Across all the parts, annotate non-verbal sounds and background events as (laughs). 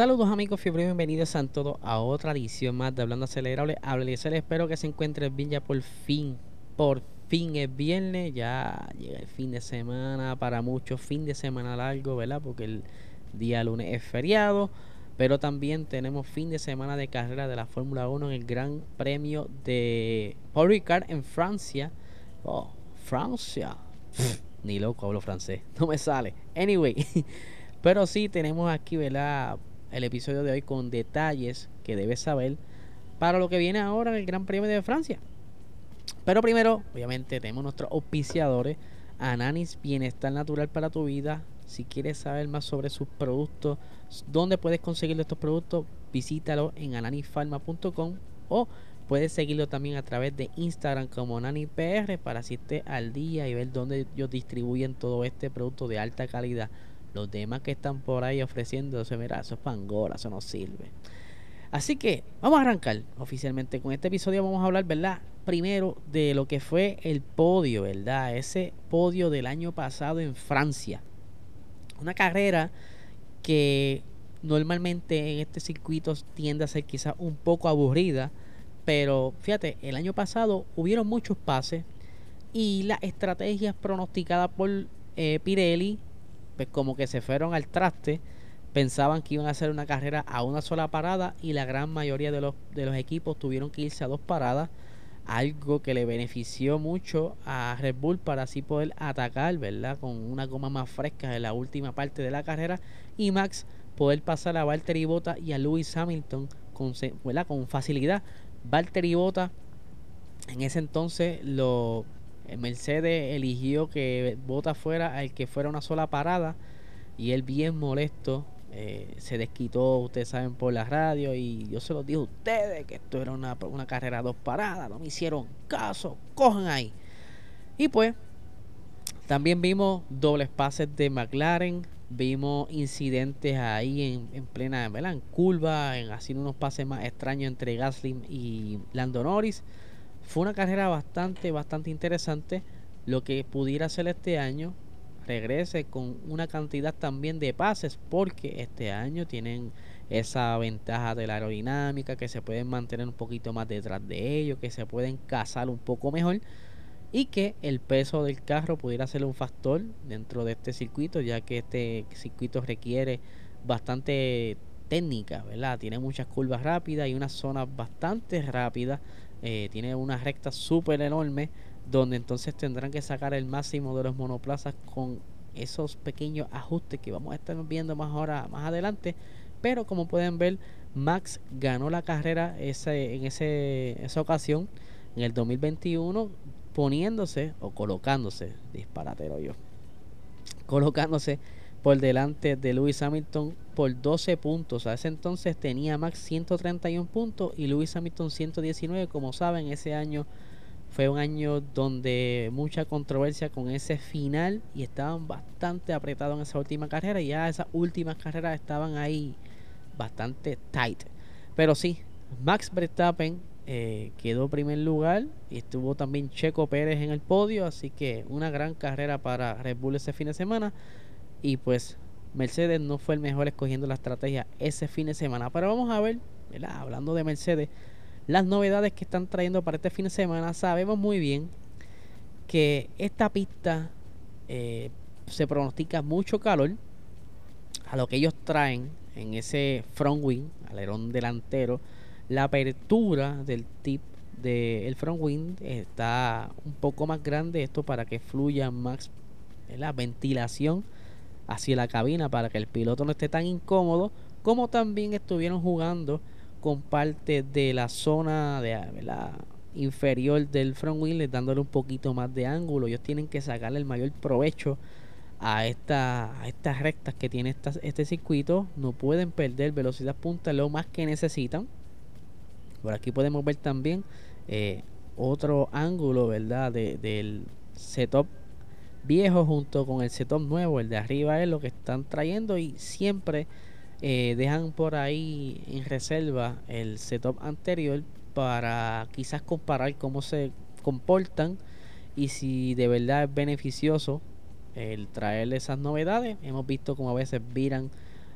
Saludos amigos fiebre, bienvenidos a todos a otra edición más de Hablando Acelerable. les espero que se encuentren bien ya por fin. Por fin es viernes, ya llega el fin de semana, para muchos fin de semana largo, ¿verdad? Porque el día lunes es feriado. Pero también tenemos fin de semana de carrera de la Fórmula 1 en el Gran Premio de Paul Ricard en Francia. Oh, Francia. ni loco hablo francés, (laughs) no me sale. Anyway, (laughs) pero sí tenemos aquí, ¿verdad? El episodio de hoy con detalles que debes saber para lo que viene ahora en el Gran Premio de Francia. Pero primero, obviamente, tenemos nuestros auspiciadores. Ananis Bienestar Natural para tu vida. Si quieres saber más sobre sus productos, dónde puedes conseguir estos productos, visítalo en ananisfarma.com o puedes seguirlo también a través de Instagram como AnanisPR para así al día y ver dónde ellos distribuyen todo este producto de alta calidad. Los demás que están por ahí ofreciéndose, mira, eso es pangora, eso no sirve. Así que vamos a arrancar oficialmente con este episodio. Vamos a hablar, ¿verdad? Primero de lo que fue el podio, ¿verdad? Ese podio del año pasado en Francia. Una carrera que normalmente en este circuito tiende a ser quizás un poco aburrida. Pero fíjate, el año pasado hubieron muchos pases y las estrategias pronosticadas por eh, Pirelli pues como que se fueron al traste, pensaban que iban a hacer una carrera a una sola parada y la gran mayoría de los, de los equipos tuvieron que irse a dos paradas, algo que le benefició mucho a Red Bull para así poder atacar, ¿verdad? Con una goma más fresca en la última parte de la carrera y Max poder pasar a Valtteri Bota y a Lewis Hamilton con, con facilidad. Valtteri Bota en ese entonces lo Mercedes eligió que Bota fuera el que fuera una sola parada y él bien molesto eh, se desquitó, ustedes saben, por la radio y yo se los dije a ustedes que esto era una, carrera dos paradas, no me hicieron caso, cojan ahí. Y pues también vimos dobles pases de McLaren, vimos incidentes ahí en, plena en curva, en haciendo unos pases más extraños entre Gasly y Lando Norris. Fue una carrera bastante, bastante interesante. Lo que pudiera ser este año regrese con una cantidad también de pases porque este año tienen esa ventaja de la aerodinámica que se pueden mantener un poquito más detrás de ellos, que se pueden cazar un poco mejor y que el peso del carro pudiera ser un factor dentro de este circuito ya que este circuito requiere bastante técnica, ¿verdad? Tiene muchas curvas rápidas y unas zonas bastante rápidas eh, tiene una recta súper enorme donde entonces tendrán que sacar el máximo de los monoplazas con esos pequeños ajustes que vamos a estar viendo más ahora más adelante. Pero como pueden ver Max ganó la carrera ese, en ese, esa ocasión en el 2021 poniéndose o colocándose disparatero yo colocándose por delante de Lewis Hamilton por 12 puntos. A ese entonces tenía Max 131 puntos y Lewis Hamilton 119. Como saben, ese año fue un año donde mucha controversia con ese final y estaban bastante apretados en esa última carrera. Y ya esas últimas carreras estaban ahí bastante tight. Pero sí, Max Verstappen eh, quedó primer lugar y estuvo también Checo Pérez en el podio. Así que una gran carrera para Red Bull ese fin de semana. Y pues Mercedes no fue el mejor escogiendo la estrategia ese fin de semana. Pero vamos a ver, hablando de Mercedes, las novedades que están trayendo para este fin de semana. Sabemos muy bien que esta pista eh, se pronostica mucho calor a lo que ellos traen en ese front wing, alerón delantero. La apertura del tip del front wing está un poco más grande. Esto para que fluya más la ventilación hacia la cabina para que el piloto no esté tan incómodo, como también estuvieron jugando con parte de la zona de la inferior del front wheel, dándole un poquito más de ángulo. Ellos tienen que sacarle el mayor provecho a, esta, estas rectas que tiene este circuito. No pueden perder velocidad punta lo más que necesitan. Por aquí podemos ver también eh, otro ángulo, ¿verdad? del setup viejo junto con el setup nuevo. El de arriba es lo que están trayendo y siempre eh, dejan por ahí en reserva el setup anterior para quizás comparar cómo se comportan y si de verdad es beneficioso el traerle esas novedades. Hemos visto como a veces viran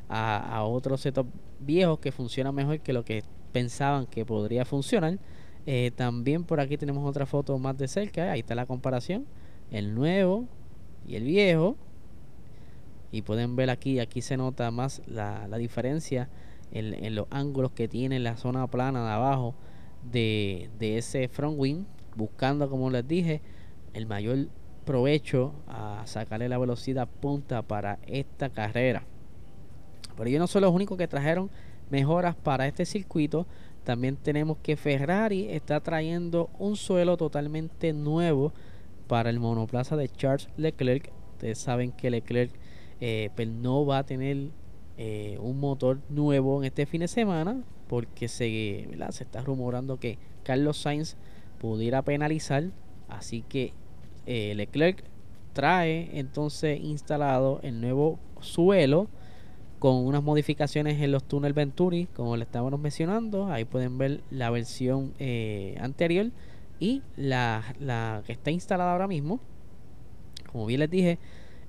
a, a otros setup viejos que funcionan mejor que lo que pensaban que podría funcionar. Eh, también por aquí tenemos otra foto más de cerca. Ahí está la comparación. El nuevo y el viejo. Y pueden ver aquí, aquí se nota más la, diferencia en, los ángulos que tiene la zona plana de abajo de, de ese front wing. Buscando, como les dije, el mayor provecho a sacarle la velocidad punta para esta carrera. Pero ellos no son los únicos que trajeron mejoras para este circuito. También tenemos que Ferrari está trayendo un suelo totalmente nuevo para el monoplaza de Charles Leclerc. Ustedes saben que Leclerc eh, pues no va a tener eh, un motor nuevo en este fin de semana porque se, está rumorando que Carlos Sainz pudiera penalizar. Así que eh, Leclerc trae entonces instalado el nuevo suelo con unas modificaciones en los túneles Venturi, como le estábamos mencionando. Ahí pueden ver la versión eh, anterior y la, que está instalada ahora mismo. Como bien les dije,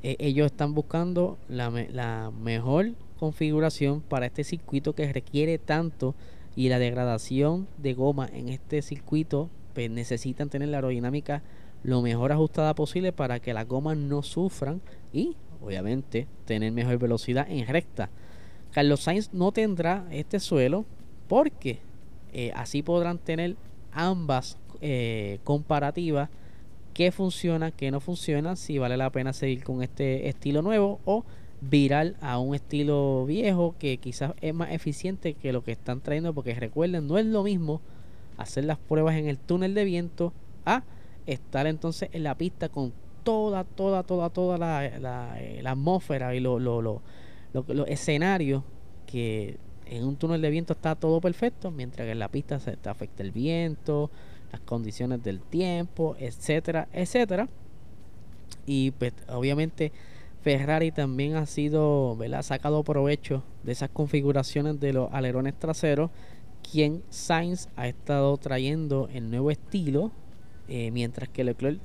eh, ellos están buscando la, mejor configuración para este circuito que requiere tanto y la degradación de goma en este circuito pues necesitan tener la aerodinámica lo mejor ajustada posible para que las gomas no sufran y obviamente tener mejor velocidad en recta. Carlos Sainz no tendrá este suelo porque eh, así podrán tener ambas eh, comparativas qué funciona, qué no funciona, si vale la pena seguir con este estilo nuevo o viral a un estilo viejo que quizás es más eficiente que lo que están trayendo porque recuerden no es lo mismo hacer las pruebas en el túnel de viento a estar entonces en la pista con toda, toda, toda, toda la, la, eh, atmósfera y los lo, lo, escenarios que en un túnel de viento está todo perfecto, mientras que en la pista se te afecta el viento, las condiciones del tiempo, etcétera, etcétera. Y pues obviamente Ferrari también ha sido, ¿verdad? sacado provecho de esas configuraciones de los alerones traseros, quien Sainz ha estado trayendo el nuevo estilo eh, mientras que Leclerc,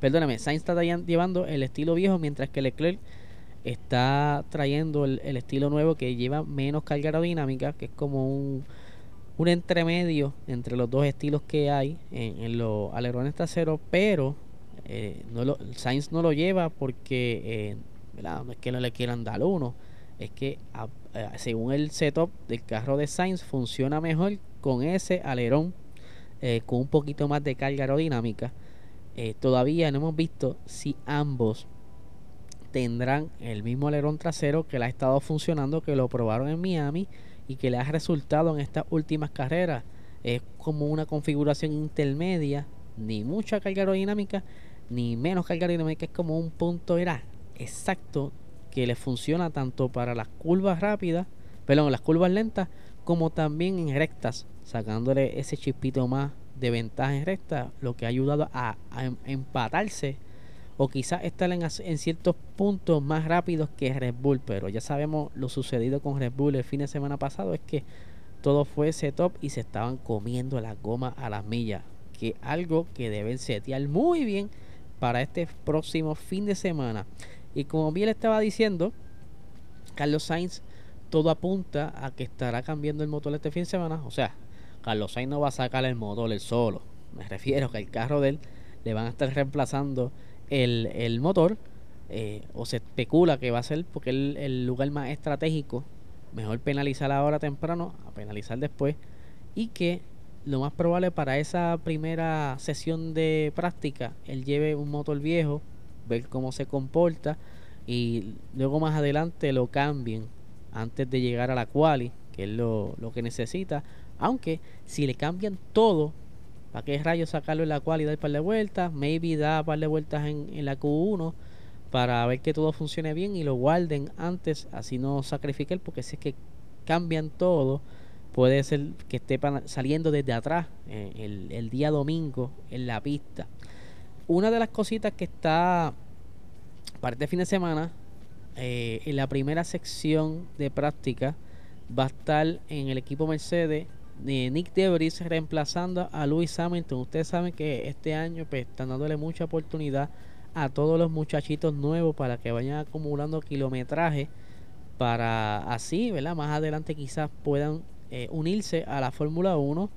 perdóname, Sainz está llevando el estilo viejo, mientras que Leclerc está trayendo el, estilo nuevo que lleva menos carga aerodinámica, que es como un, un entremedio entre los dos estilos que hay en, los alerones traseros, pero eh, no lo, Sainz no lo lleva porque eh, no es que no le quieran dar uno, es que según el setup del carro de Sainz funciona mejor con ese alerón eh, con un poquito más de carga aerodinámica. Eh, todavía no hemos visto si ambos tendrán el mismo alerón trasero que le ha estado funcionando, que lo probaron en Miami y que le ha resultado en estas últimas carreras. Es como una configuración intermedia, ni mucha carga aerodinámica, ni menos carga aerodinámica, es como un punto era exacto que le funciona tanto para las curvas rápidas, perdón, las curvas lentas, como también en rectas sacándole ese chispito más de ventaja en recta, lo que ha ayudado a, em, empatarse o quizás estar en, ciertos puntos más rápidos que Red Bull, pero ya sabemos lo sucedido con Red Bull el fin de semana pasado es que todo fue setup y se estaban comiendo las gomas a las millas, que algo que deben setear muy bien para este próximo fin de semana. Y como bien le estaba diciendo, Carlos Sainz, todo apunta a que estará cambiando el motor este fin de semana, o sea, Carlos Sainz no va a sacar el motor él solo. Me refiero que el carro de él le van a estar reemplazando el, motor. Eh, o se especula que va a ser porque el, el lugar más estratégico. Mejor penalizar ahora temprano a penalizar después. Y que lo más probable para esa primera sesión de práctica, él lleve un motor viejo, ver cómo se comporta y luego más adelante lo cambien antes de llegar a la quali, que es lo, lo que necesita aunque si le cambian todo, ¿para qué rayos sacarlo en la cual y dar un par de vueltas? Maybe da un par de vueltas en, la Q1 para ver que todo funcione bien y lo guarden antes, así no sacrifiquen, porque si es que cambian todo, puede ser que esté saliendo desde atrás eh, el, el, día domingo en la pista. Una de las cositas que está para este fin de semana, eh, en la primera sección de práctica, va a estar en el equipo Mercedes Nick Debris reemplazando a Louis Hamilton. Ustedes saben que este año pues, están dándole mucha oportunidad a todos los muchachitos nuevos para que vayan acumulando kilometraje para así, ¿verdad? Más adelante quizás puedan eh, unirse a la Fórmula 1.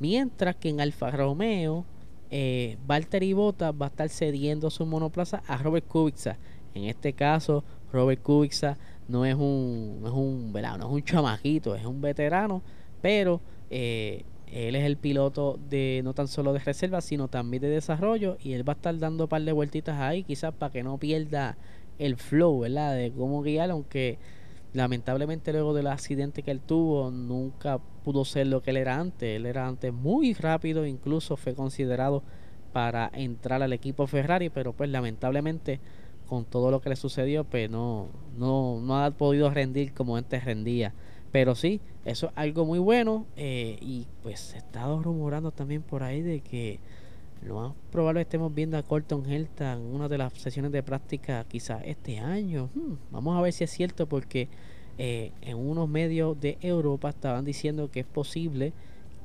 Mientras que en Alfa Romeo, eh, Valtteri Bottas va a estar cediendo su monoplaza a Robert Kubica. En este caso, Robert Kubica no es un, no es un. No es un chamajito, es un veterano, pero eh, él es el piloto de no tan solo de reserva, sino también de desarrollo. Y él va a estar dando un par de vueltitas ahí, quizás para que no pierda el flow, ¿verdad? De cómo guiar, aunque lamentablemente luego del accidente que él tuvo, nunca pudo ser lo que él era antes. Él era antes muy rápido, incluso fue considerado para entrar al equipo Ferrari, pero pues lamentablemente con todo lo que le sucedió, pues no, no, no ha podido rendir como antes rendía. Pero sí, eso es algo muy bueno. Eh, y pues se está rumorando también por ahí de que lo más probable estemos viendo a Colton Herta en una de las sesiones de práctica quizás este año. Hmm, vamos a ver si es cierto porque eh, en unos medios de Europa estaban diciendo que es posible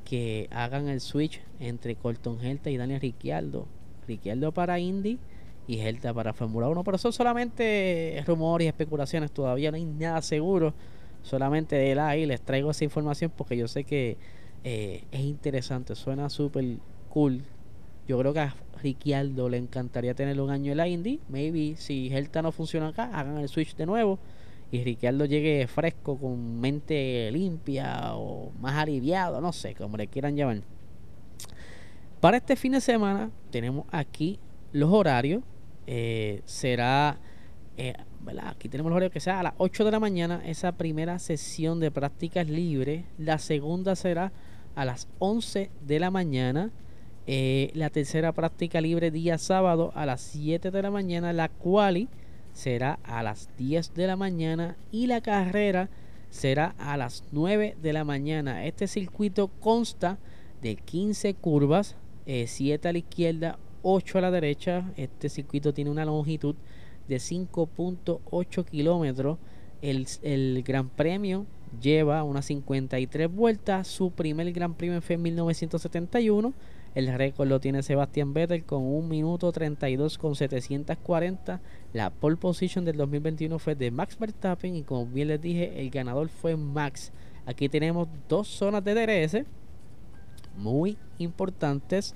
que hagan el switch entre Colton Herta y Daniel Ricciardo. Ricciardo para Indy y Herta para Fórmula 1. Pero son solamente rumores y especulaciones. Todavía no hay nada seguro solamente de él ahí les traigo esa información porque yo sé que eh, es interesante, suena súper cool. Yo creo que a Ricciardo le encantaría tener un año en la Indy. Maybe si Helta no funciona acá, hagan el switch de nuevo y Ricciardo llegue fresco, con mente limpia o más aliviado, no sé, como le quieran llamar. Para este fin de semana tenemos aquí los horarios. Eh, será eh, Aquí tenemos el horario que sea a las 8 de la mañana, esa primera sesión de prácticas libres. La segunda será a las 11 de la mañana. Eh, la tercera práctica libre día sábado a las 7 de la mañana. La quali será a las 10 de la mañana. Y la carrera será a las 9 de la mañana. Este circuito consta de 15 curvas, 7 eh, a la izquierda, 8 a la derecha. Este circuito tiene una longitud de 5.8 kilómetros. El, el, Gran Premio lleva unas 53 vueltas. Su primer Gran Premio fue en 1971. El récord lo tiene Sebastián Vettel con 1 minuto 32 con 740. La pole position del 2021 fue de Max Verstappen y como bien les dije, el ganador fue Max. Aquí tenemos dos zonas de DRS muy importantes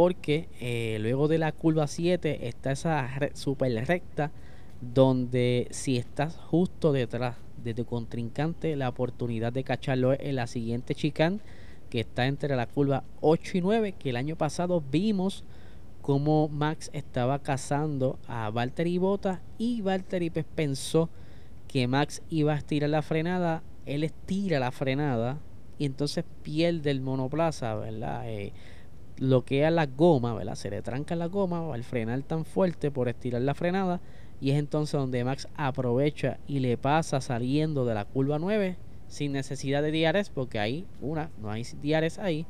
porque eh, luego de la curva 7 está esa super recta donde si estás justo detrás de tu contrincante la oportunidad de cacharlo es en la siguiente chicane que está entre la curva 8 y 9 que el año pasado vimos como Max estaba cazando a Valtteri Bota y Valtteri pues pensó que Max iba a estirar la frenada él estira la frenada y entonces pierde el monoplaza verdad eh, bloquea la goma, ¿verdad? Se le tranca la goma al frenar tan fuerte por estirar la frenada y es entonces donde Max aprovecha y le pasa saliendo de la curva 9 sin necesidad de diares porque ahí una no hay diares ahí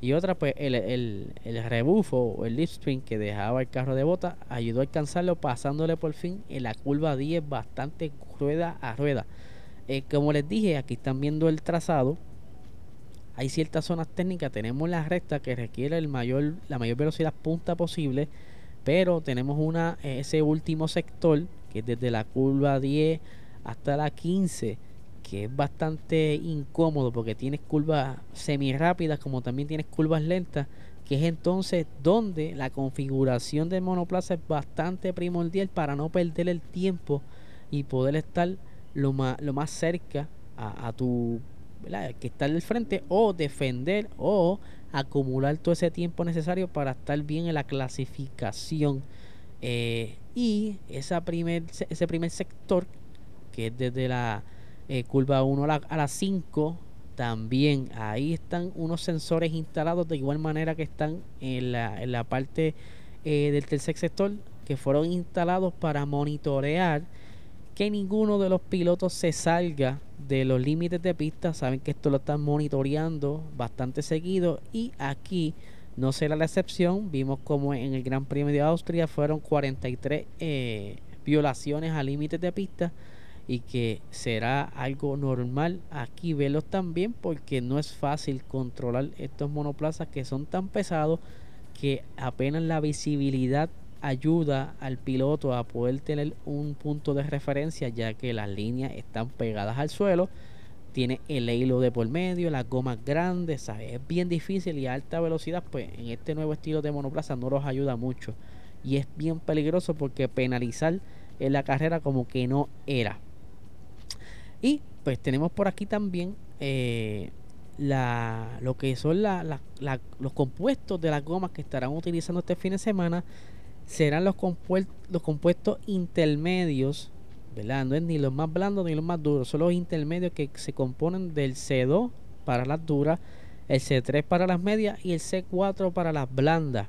y otra pues el, el, el rebufo o el liftstream que dejaba el carro de bota ayudó a alcanzarlo pasándole por fin en la curva 10 bastante rueda a rueda eh, como les dije aquí están viendo el trazado hay ciertas zonas técnicas, tenemos la recta que requiere el mayor, la mayor velocidad punta posible, pero tenemos una ese último sector que es desde la curva 10 hasta la 15 que es bastante incómodo porque tienes curvas semi rápidas como también tienes curvas lentas que es entonces donde la configuración del monoplaza es bastante primordial para no perder el tiempo y poder estar lo más, lo más cerca a tu que estar del frente o defender o acumular todo ese tiempo necesario para estar bien en la clasificación. Eh, y esa primer, ese primer sector, que es desde la eh, curva 1 a la, 5, también ahí están unos sensores instalados de igual manera que están en la, en la parte eh, del tercer sector. que fueron instalados para monitorear que ninguno de los pilotos se salga de los límites de pista. Saben que esto lo están monitoreando bastante seguido y aquí no será la excepción. Vimos como en el Gran Premio de Austria fueron 43 eh, violaciones a límites de pista y que será algo normal aquí verlos también porque no es fácil controlar estos monoplazas que son tan pesados que apenas la visibilidad ayuda al piloto a poder tener un punto de referencia ya que las líneas están pegadas al suelo tiene el hilo de por medio, las gomas grandes, es bien difícil y a alta velocidad, pues en este nuevo estilo de monoplaza no los ayuda mucho. Y es bien peligroso porque penalizar en la carrera como que no era. Y pues tenemos por aquí también eh, la, lo que son los compuestos de las gomas que estarán utilizando este fin de semana. Serán los, los compuestos intermedios ¿verdad? No es ni los más blandos ni los más duros, son los intermedios que se componen del C2 para las duras, el C3 para las medias y el C4 para las blandas.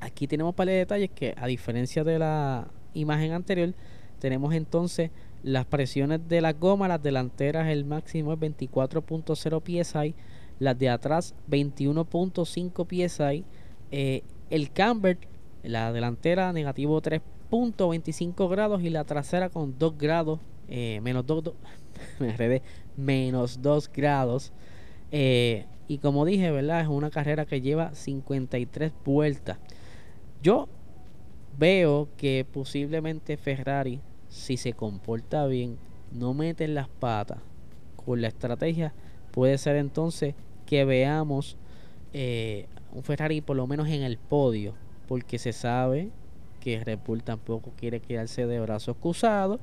Aquí tenemos para de detalles que a diferencia de la imagen anterior, tenemos entonces las presiones de la goma, las delanteras el máximo es 24.0 psi, las de atrás 21.5 psi, eh, el camber, la delantera negativo 3 25 grados y la trasera con 2 grados, eh, menos 2, (laughs) me menos 2 grados. Eh, y como dije, ¿verdad? Es una carrera que lleva 53 vueltas. Yo veo que posiblemente Ferrari, si se comporta bien, no mete las patas con la estrategia, puede ser entonces que veamos eh, un Ferrari por lo menos en el podio, porque se sabe que Red Bull tampoco quiere quedarse de brazos cruzados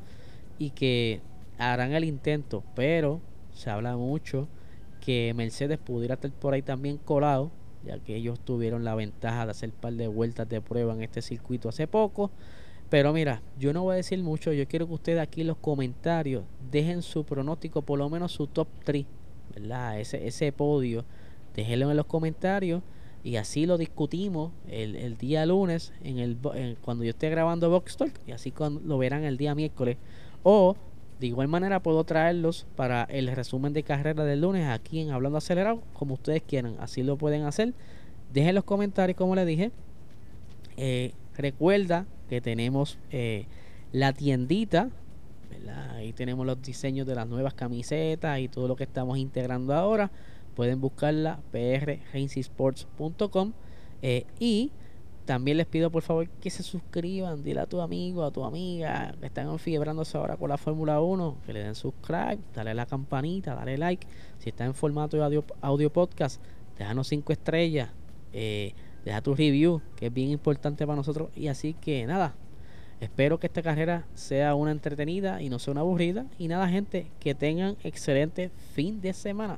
y que harán el intento, pero se habla mucho que Mercedes pudiera estar por ahí también colado, ya que ellos tuvieron la ventaja de hacer un par de vueltas de prueba en este circuito hace poco. Pero mira, yo no voy a decir mucho, yo quiero que ustedes aquí en los comentarios dejen su pronóstico, por lo menos su top 3, ¿verdad? Ese, ese podio, déjenlo en los comentarios y así lo discutimos el, día lunes en el, cuando yo esté grabando Box Talk y así cuando lo verán el día miércoles. O de igual manera puedo traerlos para el resumen de carrera del lunes aquí en Hablando Acelerado como ustedes quieran así lo pueden hacer. Dejen los comentarios como les dije. Eh, recuerda que tenemos eh, la tiendita ahí tenemos los diseños de las nuevas camisetas y todo lo que estamos integrando ahora pueden buscarla prracingsports.com eh, y también les pido por favor que se suscriban, dile a tu amigo, a tu amiga que están enfiebrándose ahora con la Fórmula 1, que le den subscribe, dale la campanita, dale like. Si está en formato de audio, audio podcast, déjanos 5 estrellas, eh, deja tu review, que es bien importante para nosotros. Y así que nada, espero que esta carrera sea una entretenida y no sea una aburrida. Y nada, gente, que tengan excelente fin de semana.